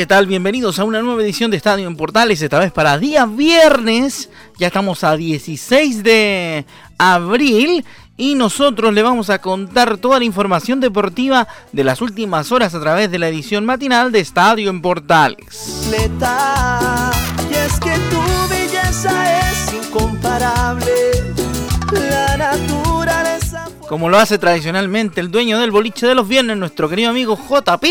¿Qué tal? Bienvenidos a una nueva edición de Estadio en Portales, esta vez para día viernes. Ya estamos a 16 de abril y nosotros le vamos a contar toda la información deportiva de las últimas horas a través de la edición matinal de Estadio en Portales. Y es que tu belleza es incomparable. Como lo hace tradicionalmente el dueño del boliche de los viernes, nuestro querido amigo JP.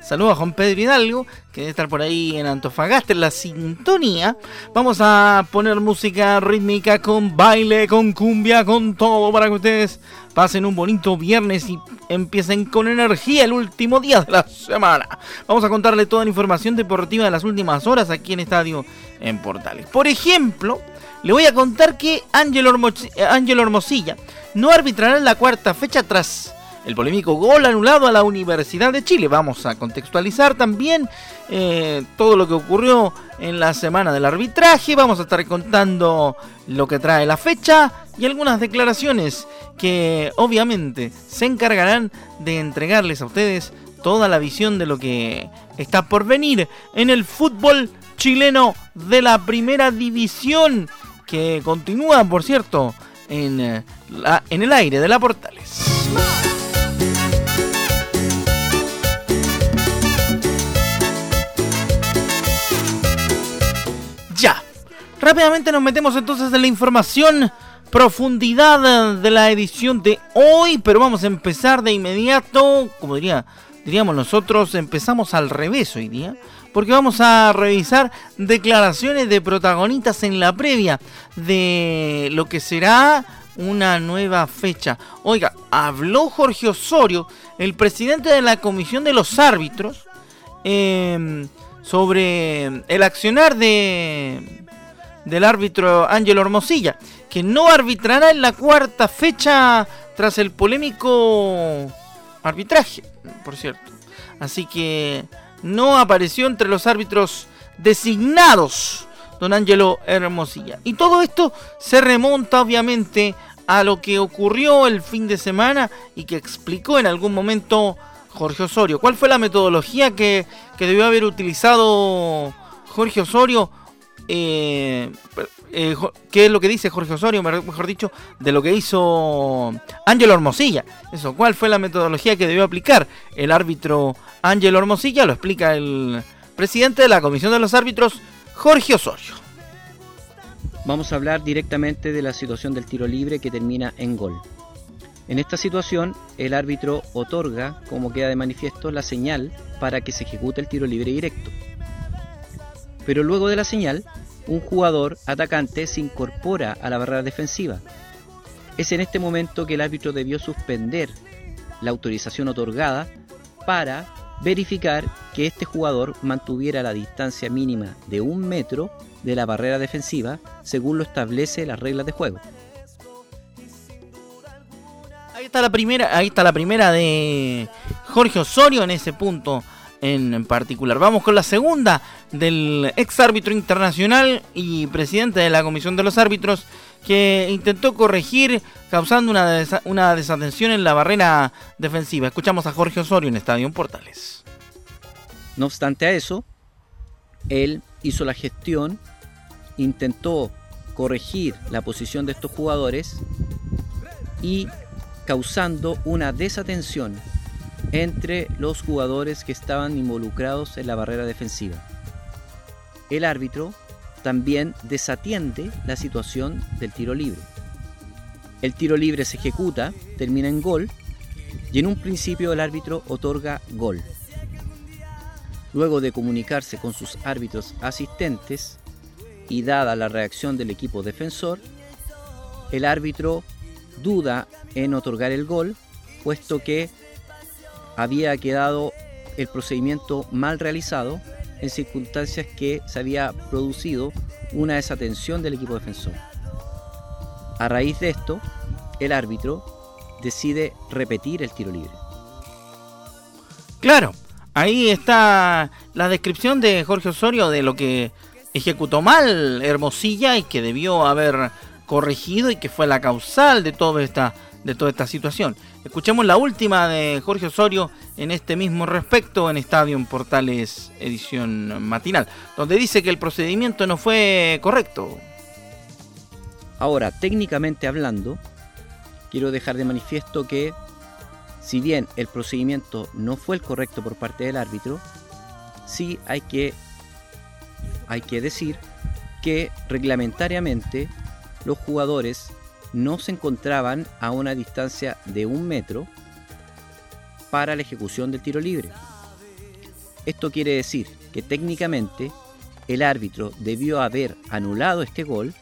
Saludos a Juan Pedro Hidalgo, que debe estar por ahí en Antofagasta en la sintonía. Vamos a poner música rítmica con baile, con cumbia, con todo para que ustedes pasen un bonito viernes y empiecen con energía el último día de la semana. Vamos a contarle toda la información deportiva de las últimas horas aquí en Estadio en Portales. Por ejemplo, le voy a contar que Ángel Hermosilla no arbitrará en la cuarta fecha tras el polémico gol anulado a la Universidad de Chile. Vamos a contextualizar también eh, todo lo que ocurrió en la semana del arbitraje. Vamos a estar contando lo que trae la fecha y algunas declaraciones que obviamente se encargarán de entregarles a ustedes toda la visión de lo que está por venir en el fútbol chileno de la primera división que continúa, por cierto, en, eh, en el aire de la Portales. Ya, rápidamente nos metemos entonces en la información profundidad de la edición de hoy, pero vamos a empezar de inmediato, como diría, diríamos nosotros, empezamos al revés hoy día porque vamos a revisar declaraciones de protagonistas en la previa de lo que será una nueva fecha. Oiga, habló Jorge Osorio, el presidente de la Comisión de los Árbitros, em, sobre el accionar de, del árbitro Ángel Hermosilla, que no arbitrará en la cuarta fecha tras el polémico arbitraje, por cierto. Así que no apareció entre los árbitros designados don Angelo Hermosilla. Y todo esto se remonta obviamente a lo que ocurrió el fin de semana y que explicó en algún momento Jorge Osorio. ¿Cuál fue la metodología que, debió haber utilizado Jorge Osorio? Eh, eh, ¿Qué es lo que dice Jorge Osorio, mejor dicho, de lo que hizo Ángelo Hermosilla? Eso, ¿cuál fue la metodología que debió aplicar el árbitro Ángelo Hermosilla? Lo explica el presidente de la Comisión de los Árbitros, Jorge Osorio. Vamos a hablar directamente de la situación del tiro libre que termina en gol. En esta situación, el árbitro otorga, como queda de manifiesto, la señal para que se ejecute el tiro libre directo. Pero luego de la señal, un jugador atacante se incorpora a la barrera defensiva. Es en este momento que el árbitro debió suspender la autorización otorgada para verificar que este jugador mantuviera la distancia mínima de un metro de la barrera defensiva según lo establece las reglas de juego. Ahí está la primera, ahí está la primera de Jorge Osorio en ese punto en particular. Vamos con la segunda del ex árbitro internacional y presidente de la Comisión de los Árbitros que intentó corregir causando una, una desatención en la barrera defensiva. Escuchamos a Jorge Osorio en Estadio Portales. No obstante a eso, él hizo la gestión, intentó corregir la posición de estos jugadores y causando una desatención entre los jugadores que estaban involucrados en la barrera defensiva. El árbitro también desatiende la situación del tiro libre. El tiro libre se ejecuta, termina en gol y en un principio el árbitro otorga gol. Luego de comunicarse con sus árbitros asistentes y dada la reacción del equipo defensor, el árbitro duda en otorgar el gol, puesto que había quedado el procedimiento mal realizado en circunstancias que se había producido una desatención del equipo defensor. A raíz de esto, el árbitro decide repetir el tiro libre. Claro, ahí está la descripción de Jorge Osorio de lo que ejecutó mal Hermosilla y que debió haber corregido y que fue la causal de toda esta de toda esta situación. Escuchemos la última de Jorge Osorio en este mismo respecto en Estadio en Portales edición matinal, donde dice que el procedimiento no fue correcto. Ahora, técnicamente hablando, quiero dejar de manifiesto que si bien el procedimiento no fue el correcto por parte del árbitro, sí hay que, hay que decir que reglamentariamente los jugadores no se encontraban a una distancia de un metro para la ejecución del tiro libre. Esto quiere decir que técnicamente el árbitro debió haber anulado este gol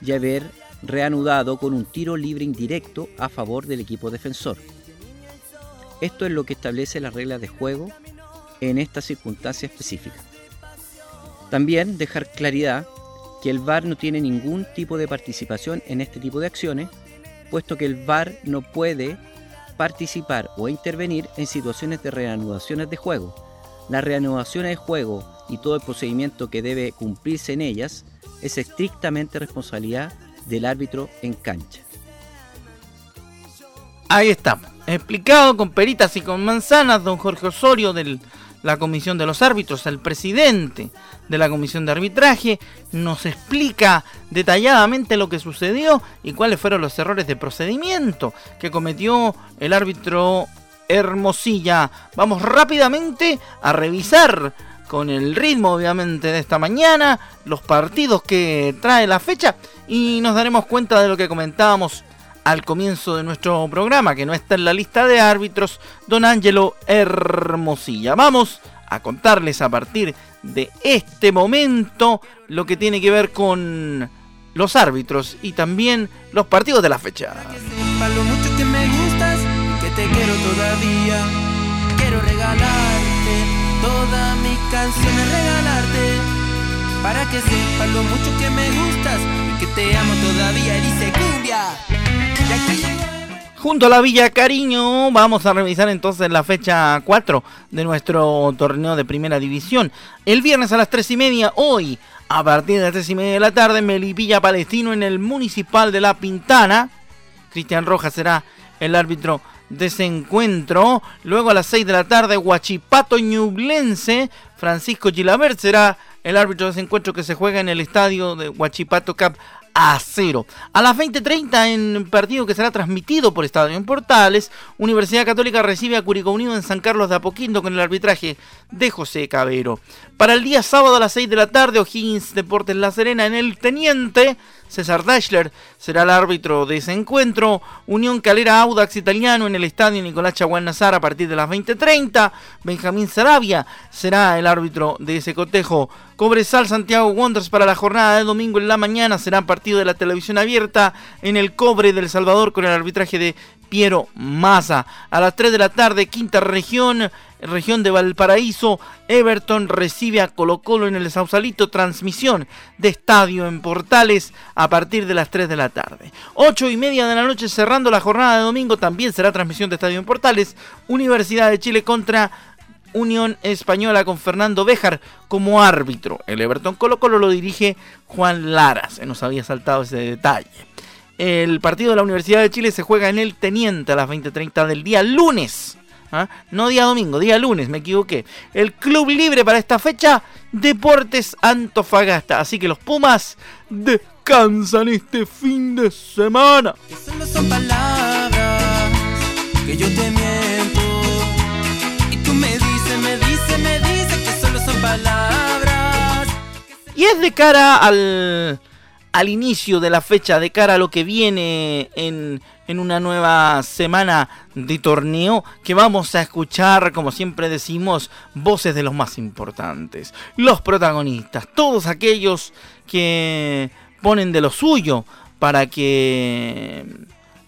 y haber reanudado con un tiro libre indirecto a favor del equipo defensor. Esto es lo que establece las reglas de juego en esta circunstancia específica. También dejar claridad que el VAR no tiene ningún tipo de participación en este tipo de acciones, puesto que el VAR no puede participar o intervenir en situaciones de reanudaciones de juego. Las reanudaciones de juego y todo el procedimiento que debe cumplirse en ellas es estrictamente responsabilidad del árbitro en cancha. Ahí estamos, explicado con peritas y con manzanas, don Jorge Osorio del la comisión de los árbitros, el presidente de la comisión de arbitraje, nos explica detalladamente lo que sucedió y cuáles fueron los errores de procedimiento que cometió el árbitro Hermosilla. Vamos rápidamente a revisar con el ritmo obviamente de esta mañana los partidos que trae la fecha y nos daremos cuenta de lo que comentábamos al comienzo de nuestro programa, que no está en la lista de árbitros, don Ángelo Hermosilla. Vamos a contarles a partir de este momento lo que tiene que ver con los árbitros y también los partidos de la fecha. Quiero regalarte todas mis canciones, regalarte. Para que sepas lo mucho que me gustas y que te amo todavía. Dice cumbia. Junto a la Villa Cariño vamos a revisar entonces la fecha 4 de nuestro torneo de primera división. El viernes a las 3 y media, hoy a partir de las 3 y media de la tarde, Melipilla Palestino en el Municipal de La Pintana. Cristian Rojas será el árbitro de ese encuentro. Luego a las 6 de la tarde, Huachipato Ñublense. Francisco Gilabert será el árbitro de ese encuentro que se juega en el estadio de Huachipato Cap a cero. A las 20.30 en partido que será transmitido por Estadio en Portales, Universidad Católica recibe a Curicó Unido en San Carlos de Apoquindo con el arbitraje de José Cabero. Para el día sábado a las 6 de la tarde, O'Higgins Deportes La Serena en el Teniente. César Dashler será el árbitro de ese encuentro. Unión Calera Audax Italiano en el estadio Nicolás Chaguán Nazar a partir de las 20.30. Benjamín Sarabia será el árbitro de ese cotejo. Cobresal Santiago Wonders para la jornada de domingo en la mañana será partido de la televisión abierta en el Cobre del Salvador con el arbitraje de Piero Maza. A las 3 de la tarde, quinta región, región de Valparaíso, Everton recibe a Colo Colo en el Sausalito, transmisión de estadio en Portales a partir de las 3 de la tarde. 8 y media de la noche cerrando la jornada de domingo, también será transmisión de estadio en Portales, Universidad de Chile contra Unión Española con Fernando Béjar como árbitro. El Everton Colo Colo lo dirige Juan Lara, se nos había saltado ese detalle. El partido de la Universidad de Chile se juega en el Teniente a las 20.30 del día lunes. ¿Ah? No día domingo, día lunes, me equivoqué. El club libre para esta fecha, Deportes Antofagasta. Así que los Pumas descansan este fin de semana. son palabras que yo te miento. Y tú me dices, me dices, me dices que solo son palabras. Y es de cara al al inicio de la fecha, de cara a lo que viene en, en una nueva semana de torneo, que vamos a escuchar, como siempre decimos, voces de los más importantes, los protagonistas, todos aquellos que ponen de lo suyo para que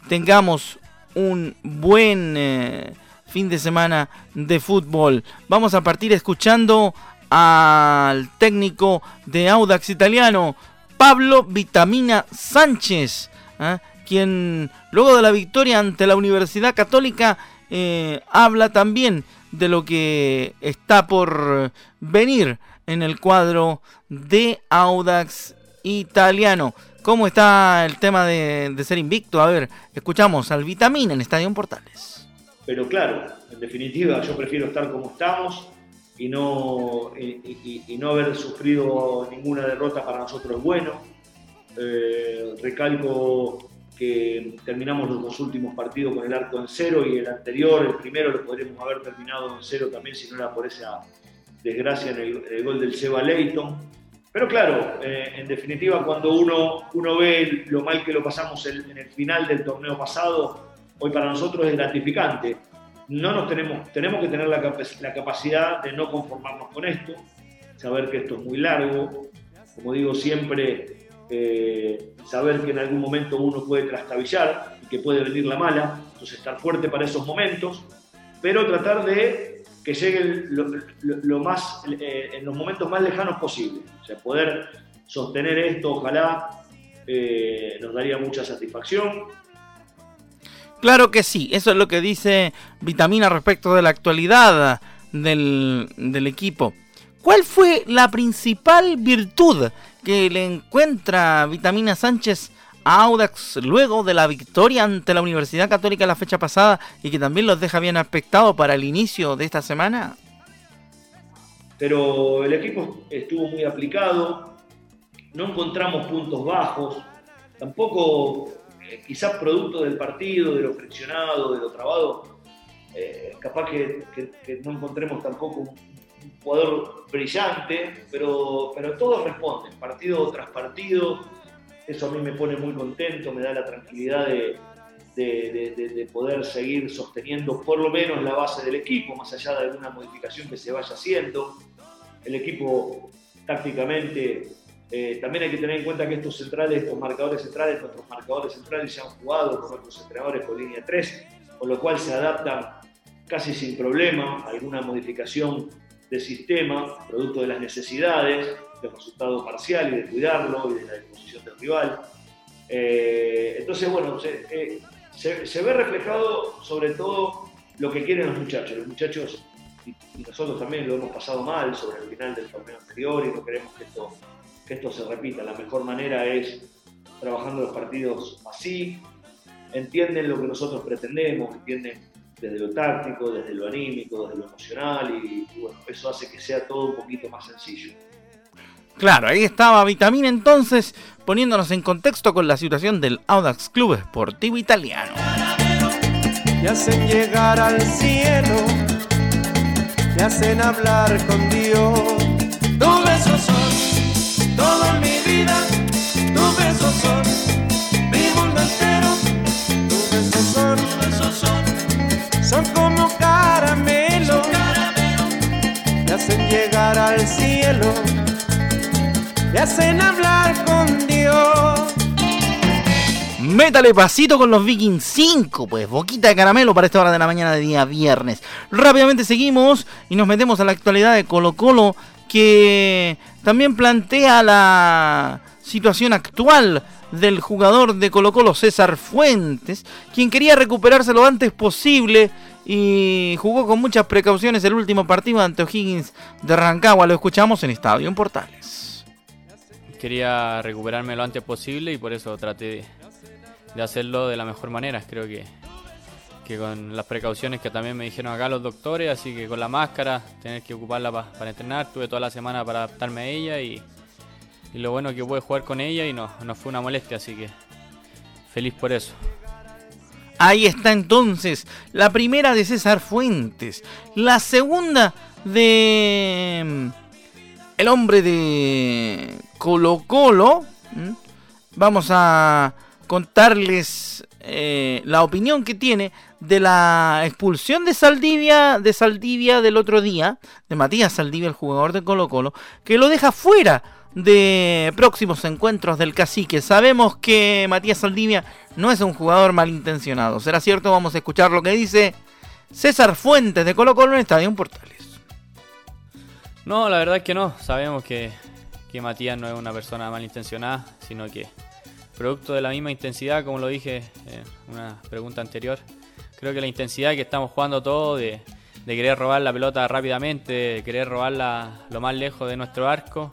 tengamos un buen eh, fin de semana de fútbol. Vamos a partir escuchando al técnico de Audax italiano, Pablo Vitamina Sánchez, ¿eh? Quien luego de la victoria ante la Universidad Católica eh, habla también de lo que está por venir en el cuadro de Audax italiano. ¿Cómo está el tema de, ser invicto? A ver, escuchamos al Vitamina en Estadio Portales. Pero claro, en definitiva, yo prefiero estar como estamos y no, y, no haber sufrido ninguna derrota para nosotros es bueno. Eh, recalco que terminamos los dos últimos partidos con el arco en cero y el anterior, el primero, lo podríamos haber terminado en cero también si no era por esa desgracia en el, gol del Seba Leighton. Pero claro, eh, en definitiva, cuando uno, uno ve lo mal que lo pasamos en, el final del torneo pasado, hoy para nosotros es gratificante. No nos tenemos, tenemos que tener la, la capacidad de no conformarnos con esto, saber que esto es muy largo. Como digo siempre, eh, saber que en algún momento uno puede trastabillar y que puede venir la mala, entonces estar fuerte para esos momentos, pero tratar de que llegue lo, más, eh, en los momentos más lejanos posible. O sea, poder sostener esto, ojalá, eh, nos daría mucha satisfacción. Claro que sí, eso es lo que dice Vitamina respecto de la actualidad del, del equipo. ¿Cuál fue la principal virtud que le encuentra Vitamina Sánchez a Audax luego de la victoria ante la Universidad Católica la fecha pasada y que también los deja bien aspectados para el inicio de esta semana? Pero el equipo estuvo muy aplicado, no encontramos puntos bajos, tampoco eh, quizás producto del partido, de lo friccionado, de lo trabado, eh, capaz que, que, no encontremos tampoco un jugador brillante, pero, pero todos responden, partido tras partido. Eso a mí me pone muy contento, me da la tranquilidad de, de, poder seguir sosteniendo por lo menos la base del equipo, más allá de alguna modificación que se vaya haciendo. El equipo tácticamente, eh, también hay que tener en cuenta que estos centrales, estos marcadores centrales, nuestros marcadores centrales se han jugado con nuestros entrenadores con línea 3, con lo cual se adaptan casi sin problema. Alguna modificación de sistema, producto de las necesidades, del resultado parcial y de cuidarlo y de la disposición del rival. Eh, entonces, bueno, eh, se, ve reflejado sobre todo lo que quieren los muchachos. Los muchachos, y, nosotros también lo hemos pasado mal sobre el final del torneo anterior y no queremos que esto, que esto se repita. La mejor manera es trabajando los partidos así, entienden lo que nosotros pretendemos, entienden desde lo táctico, desde lo anímico, desde lo emocional y, bueno, eso hace que sea todo un poquito más sencillo. Claro, ahí estaba Vitamina entonces poniéndonos en contexto con la situación del Audax Club Esportivo Italiano. Me hacen llegar al cielo, me hacen hablar con Dios. Tus besos son cielo, me hacen hablar con Dios. Métale pasito con los Vikings 5, pues boquita de caramelo para esta hora de la mañana de día viernes. Rápidamente seguimos y nos metemos a la actualidad de Colo Colo que también plantea la situación actual del jugador de Colo Colo César Fuentes, quien quería recuperarse lo antes posible y jugó con muchas precauciones el último partido ante O'Higgins de Rancagua. Lo escuchamos en Estadio en Portales. Quería recuperarme lo antes posible y por eso traté de hacerlo de la mejor manera. Creo que, que con las precauciones que también me dijeron acá los doctores, así que con la máscara, tener que ocuparla para entrenar, tuve toda la semana para adaptarme a ella y y lo bueno es que pude jugar con ella y no, no fue una molestia, así que feliz por eso. Ahí está entonces la primera de César Fuentes, la segunda de mm, el hombre de Colo Colo. Vamos a contarles eh, la opinión que tiene de la expulsión de Saldivia, de Saldivia del otro día, de Matías Saldivia, el jugador de Colo Colo, que lo deja fuera de próximos encuentros del cacique. Sabemos que Matías Saldivia no es un jugador malintencionado. ¿Será cierto? Vamos a escuchar lo que dice César Fuentes de Colo Colo en Estadio Portales. No, la verdad es que no. Sabemos que, que Matías no es una persona malintencionada, sino que producto de la misma intensidad, como lo dije en una pregunta anterior, creo que la intensidad que estamos jugando todos de, querer robar la pelota rápidamente, de querer robarla lo más lejos de nuestro arco,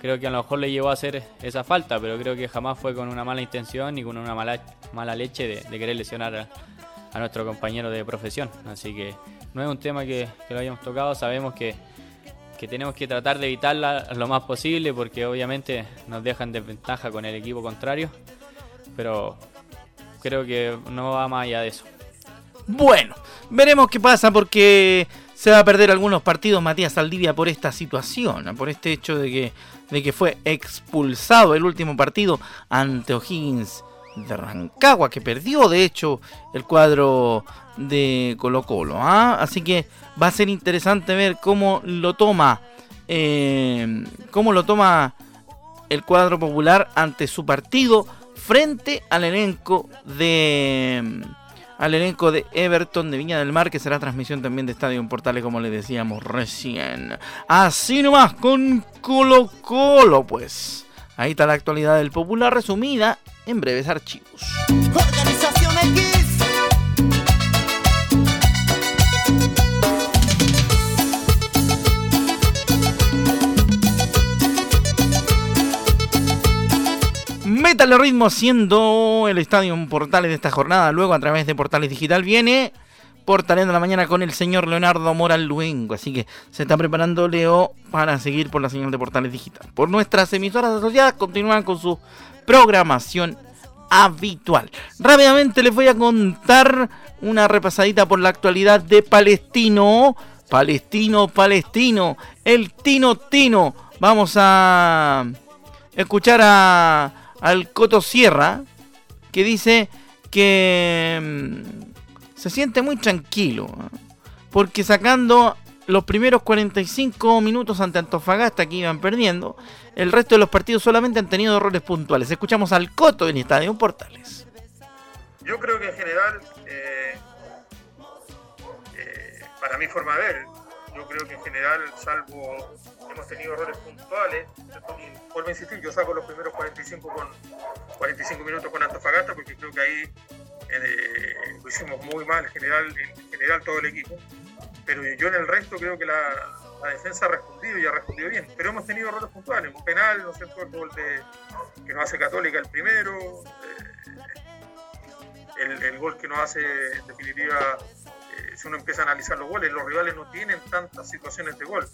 creo que a lo mejor le llevó a hacer esa falta, pero creo que jamás fue con una mala intención ni con una mala, mala leche de, querer lesionar a, nuestro compañero de profesión. Así que no es un tema que, lo hayamos tocado, sabemos que que tenemos que tratar de evitarla lo más posible porque obviamente nos dejan desventaja con el equipo contrario, pero creo que no va más allá de eso. Bueno, veremos qué pasa porque se va a perder algunos partidos Matías Saldivia por esta situación, por este hecho de que, de que fue expulsado el último partido ante O'Higgins de Rancagua, que perdió de hecho el cuadro de Colo Colo. ¿ah? Así que va a ser interesante ver cómo lo toma, eh, cómo lo toma el cuadro popular ante su partido frente al elenco de al elenco de Everton de Viña del Mar, que será transmisión también de Estadio en Portales, como le decíamos recién. Así nomás con Colo Colo, pues. Ahí está la actualidad del popular resumida en breves archivos. Métale ritmo haciendo el estadio en Portales de esta jornada. Luego a través de Portales Digital viene Portaleando la mañana con el señor Leonardo Moral Luengo. Así que se está preparando Leo para seguir por la señal de Portales Digital. Por nuestras emisoras asociadas continúan con su programación habitual. Rápidamente les voy a contar una repasadita por la actualidad de Palestino. Palestino, Palestino, el Tino Tino. Vamos a escuchar a, al Coto Sierra que dice que mm, se siente muy tranquilo. Porque sacando los primeros 45 minutos ante Antofagasta que iban perdiendo, el resto de los partidos solamente han tenido errores puntuales. Escuchamos al Coto en Estadio Portales. Yo creo que en general, eh, eh, para mi forma de ver, creo que en general, salvo hemos tenido errores puntuales, vuelvo a insistir, yo saco los primeros 45, con, 45 minutos con Antofagasta porque creo que ahí eh, lo hicimos muy mal en general, en general todo el equipo pero yo en el resto creo que la, defensa ha respondido y ha respondido bien. Pero hemos tenido errores puntuales, un penal, ¿no es cierto? El gol de, que nos hace Católica el primero, eh, el, gol que nos hace en definitiva, eh, si uno empieza a analizar los goles, los rivales no tienen tantas situaciones de gol.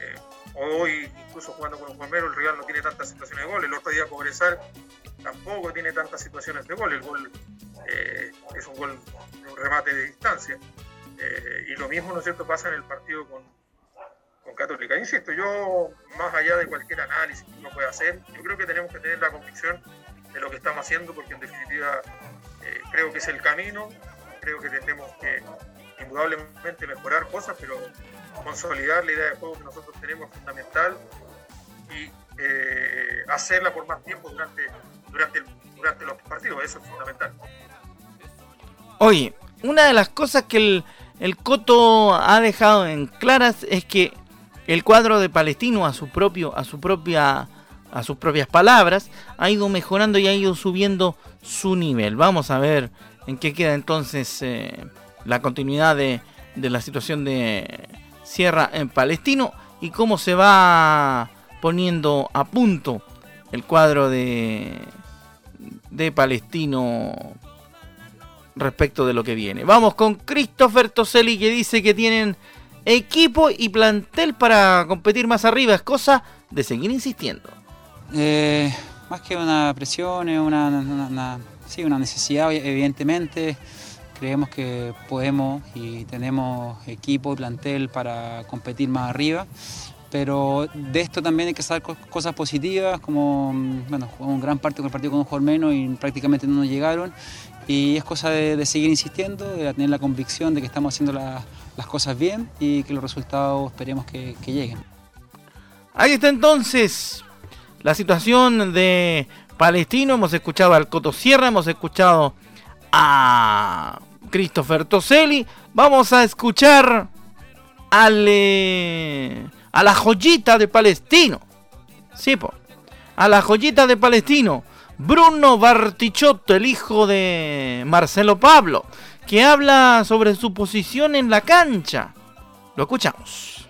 Eh, hoy, incluso jugando con un Palmero, el rival no tiene tantas situaciones de gol. El otro día Cobresal tampoco tiene tantas situaciones de gol. El gol es un gol, un remate de distancia. Eh, y lo mismo, ¿no es cierto?, pasa en el partido con, con Católica. Insisto, yo, más allá de cualquier análisis que uno pueda hacer, yo creo que tenemos que tener la convicción de lo que estamos haciendo, porque en definitiva eh, creo que es el camino, creo que tenemos que indudablemente mejorar cosas, pero consolidar la idea de juego que nosotros tenemos es fundamental y eh, hacerla por más tiempo durante, durante, durante los partidos, eso es fundamental. Oye, una de las cosas que el, el Coto ha dejado en claras es que el cuadro de Palestino a su propio a su propia a sus propias palabras ha ido mejorando y ha ido subiendo su nivel. Vamos a ver en qué queda entonces eh, la continuidad de, de, la situación de Sierra en Palestino y cómo se va poniendo a punto el cuadro de de Palestino respecto de lo que viene. Vamos con Christopher Toselli que dice que tienen equipo y plantel para competir más arriba. Es cosa de seguir insistiendo. Eh, más que una presión, es una, sí, una necesidad, evidentemente. Creemos que podemos y tenemos equipo y plantel para competir más arriba. Pero de esto también hay que sacar cosas positivas, como bueno, jugamos gran parte con el partido con un jugador menos y prácticamente no nos llegaron. Y es cosa de, seguir insistiendo, de tener la convicción de que estamos haciendo las cosas bien y que los resultados esperemos que, lleguen. Ahí está entonces la situación de Palestino, hemos escuchado al Coto Sierra, hemos escuchado a Christopher Toselli, vamos a escuchar eh, a la joyita de Palestino. Sí, po, a la joyita de Palestino. Bruno Bartichotto, el hijo de Marcelo Pablo, que habla sobre su posición en la cancha. Lo escuchamos.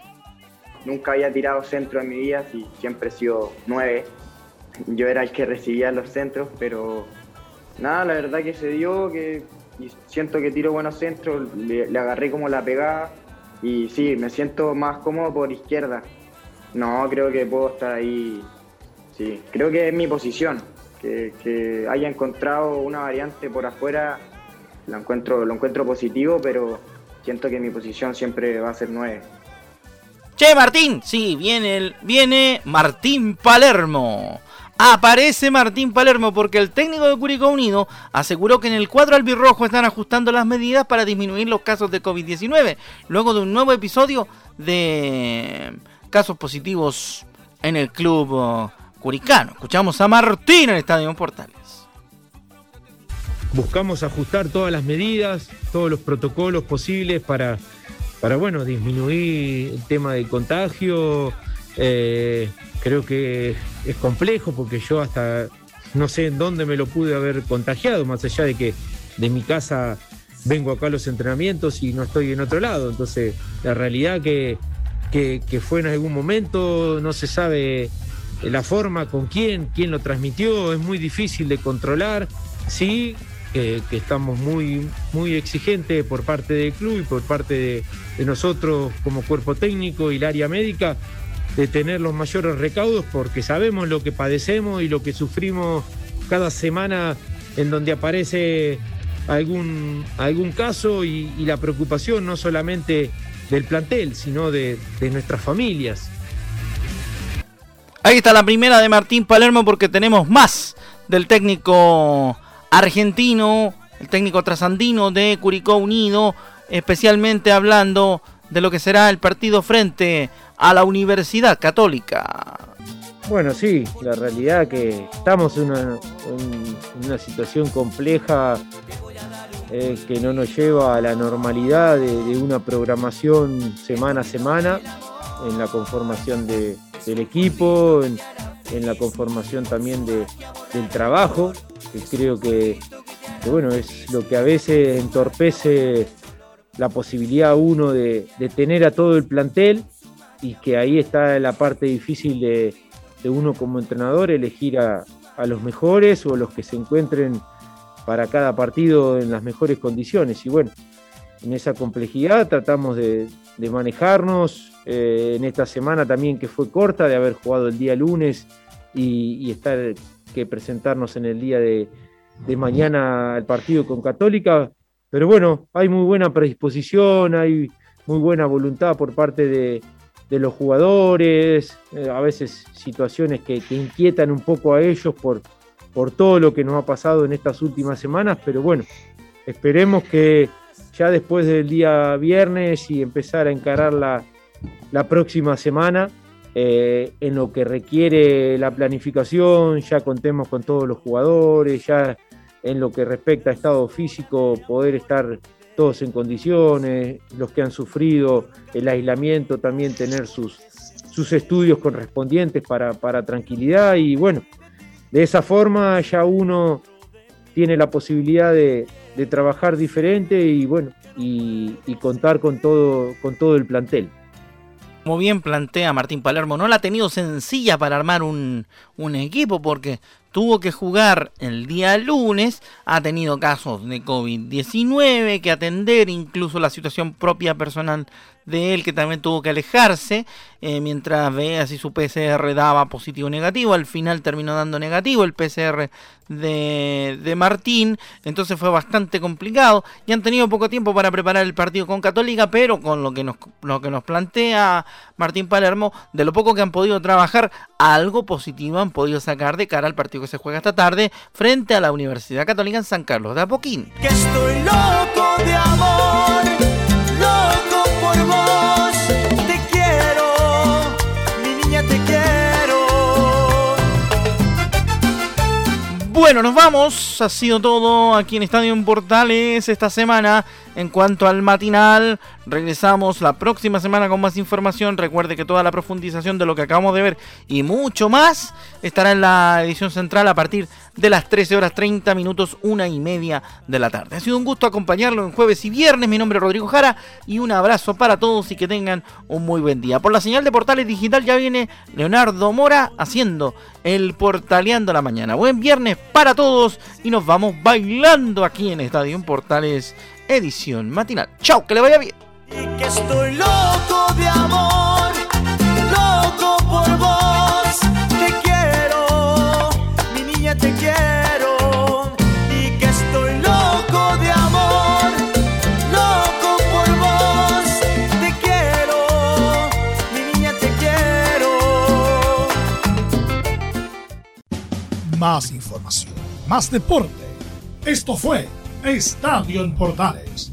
Nunca había tirado centro en mi vida, y siempre he sido nueve. Yo era el que recibía los centros, pero nada, la verdad que se dio, que siento que tiro buenos centros, le, agarré como la pegada y sí, me siento más cómodo por izquierda. No, creo que puedo estar ahí, sí, creo que es mi posición, que, que haya encontrado una variante por afuera, lo encuentro, lo encuentro positivo, pero siento que mi posición siempre va a ser nueve. Che, Martín, sí, viene, viene Martín Palermo. Aparece Martín Palermo porque el técnico de Curicó Unido aseguró que en el cuadro albirrojo están ajustando las medidas para disminuir los casos de COVID-19, luego de un nuevo episodio de casos positivos en el club uh, curicano. Escuchamos a Martín en el Estadio Portales. Buscamos ajustar todas las medidas, todos los protocolos posibles para, para bueno, disminuir el tema del contagio. Eh, creo que es complejo porque yo hasta no sé en dónde me lo pude haber contagiado, más allá de que de mi casa vengo acá a los entrenamientos y no estoy en otro lado. Entonces, la realidad que, que, fue en algún momento, no se sabe la forma, con quién, quién lo transmitió, es muy difícil de controlar. Sí, que estamos muy, muy exigentes por parte del club y por parte de, de nosotros como cuerpo técnico y el área médica de tener los mayores recaudos porque sabemos lo que padecemos y lo que sufrimos cada semana en donde aparece algún, algún caso y, la preocupación no solamente del plantel, sino de, de nuestras familias. Ahí está la primera de Martín Palermo porque tenemos más del técnico argentino, el técnico trasandino de Curicó Unido, especialmente hablando de lo que será el partido frente a la Universidad Católica. Bueno, sí, la realidad que estamos en una, situación compleja eh, que no nos lleva a la normalidad de, una programación semana a semana en la conformación del equipo, en, la conformación también del trabajo, que creo que, bueno, es lo que a veces entorpece la posibilidad uno de, tener a todo el plantel y que ahí está la parte difícil de, uno como entrenador, elegir a, los mejores o los que se encuentren para cada partido en las mejores condiciones. Y bueno, en esa complejidad tratamos de, manejarnos. Eh, en esta semana también que fue corta, de haber jugado el día lunes y, estar que presentarnos en el día de, de mañana al partido con Católica. Pero bueno, hay muy buena predisposición, hay muy buena voluntad por parte de, los jugadores, eh, a veces situaciones que, inquietan un poco a ellos por, por todo lo que nos ha pasado en estas últimas semanas, pero bueno, esperemos que ya después del día viernes y empezar a encarar la, próxima semana, eh, en lo que requiere la planificación, ya contemos con todos los jugadores, ya en lo que respecta a estado físico, poder estar todos en condiciones, los que han sufrido el aislamiento también tener sus, sus estudios correspondientes para, tranquilidad y bueno, de esa forma ya uno tiene la posibilidad de, trabajar diferente y bueno, y, contar con todo, con todo el plantel. Como bien plantea Martín Palermo, no la ha tenido sencilla para armar un, un equipo porque tuvo que jugar el día lunes, ha tenido casos de COVID-19 que atender, incluso la situación propia personal de él que también tuvo que alejarse eh, mientras vea si su PCR daba positivo o negativo. Al final terminó dando negativo el PCR de, de, Martín, entonces fue bastante complicado y han tenido poco tiempo para preparar el partido con Católica, pero con lo que nos, lo que nos plantea Martín Palermo, de lo poco que han podido trabajar, algo positivo han podido sacar de cara al partido que se juega esta tarde frente a la Universidad Católica en San Carlos de Apoquín. Que estoy loco de amor, Bueno, nos vamos. Ha sido todo aquí en Estadio Portales esta semana. En cuanto al matinal, regresamos la próxima semana con más información. Recuerde que toda la profundización de lo que acabamos de ver y mucho más estará en la edición central a partir de las 13 horas 30 minutos, una y media de la tarde. Ha sido un gusto acompañarlo en jueves y viernes. Mi nombre es Rodrigo Jara y un abrazo para todos y que tengan un muy buen día. Por la señal de Portales Digital ya viene Leonardo Mora haciendo el Portaleando la Mañana. Buen viernes para todos y nos vamos bailando aquí en Estadio Portales edición matinal. Chao, que le vaya bien. Y que estoy loco de amor, loco por vos. Te quiero, mi niña te quiero. Y que estoy loco de amor, loco por vos. Te quiero, mi niña te quiero. Más información, más deporte. Esto fue Estadio en Portales,